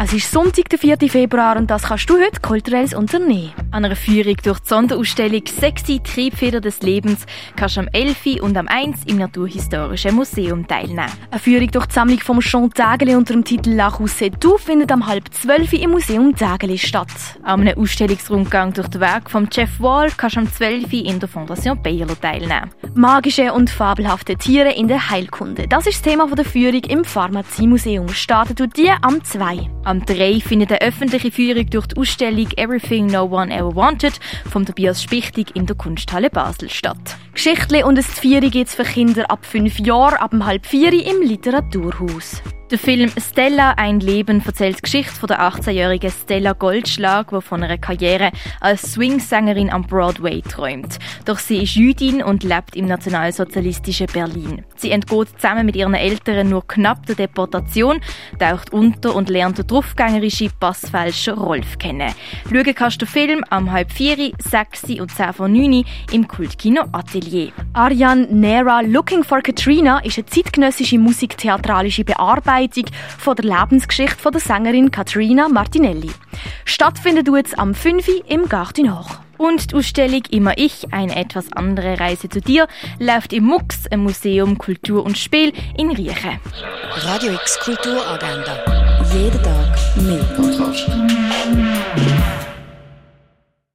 Es ist Sonntag, der 4. Februar und das kannst du heute kulturelles unternehmen. An einer Führung durch die Sonderausstellung «Sexy Triebfeder des Lebens» kannst du am 11. und am 1. im Naturhistorischen Museum teilnehmen. Eine Führung durch die Sammlung von Jean Dageli unter dem Titel «La Roussetou» findet am halb 12. im Museum Dageli statt. An einem Ausstellungsrundgang durch das Werk von Jeff Wall kannst du am 12. in der Fondation Bayerlo teilnehmen. Magische und fabelhafte Tiere in der Heilkunde. Das ist das Thema der Führung im Pharmaziemuseum. Startet du die am 2. Am 3 findet eine öffentliche Führung durch die Ausstellung Everything No One Ever Wanted vom Tobias Spichtig in der Kunsthalle Basel statt. Geschichte und ein Vieri gibt es für Kinder ab 5 Jahren ab dem halb 4 im Literaturhaus. Der Film Stella, ein Leben erzählt die Geschichte von der 18-jährigen Stella Goldschlag, die von einer Karriere als Swingsängerin am Broadway träumt. Doch sie ist Jüdin und lebt im nationalsozialistischen Berlin. Sie entgeht zusammen mit ihren Eltern nur knapp der Deportation, taucht unter und lernt den draufgängerischen Passfälscher Rolf kennen. Schauen kannst du den Film am halb vier, sechs und zehn von neun im Kultkino Atelier. Arjan Nera Looking for Katrina ist eine zeitgenössische musiktheatralische Bearbeitung von der Lebensgeschichte von der Sängerin Katrina Martinelli. Stattfindet jetzt am 5. im Garten hoch. Und die Ausstellung Immer ich, eine etwas andere Reise zu dir, läuft im MUX, im Museum Kultur und Spiel in Riechen. Radio X Kulturagenda. Jeden Tag mehr.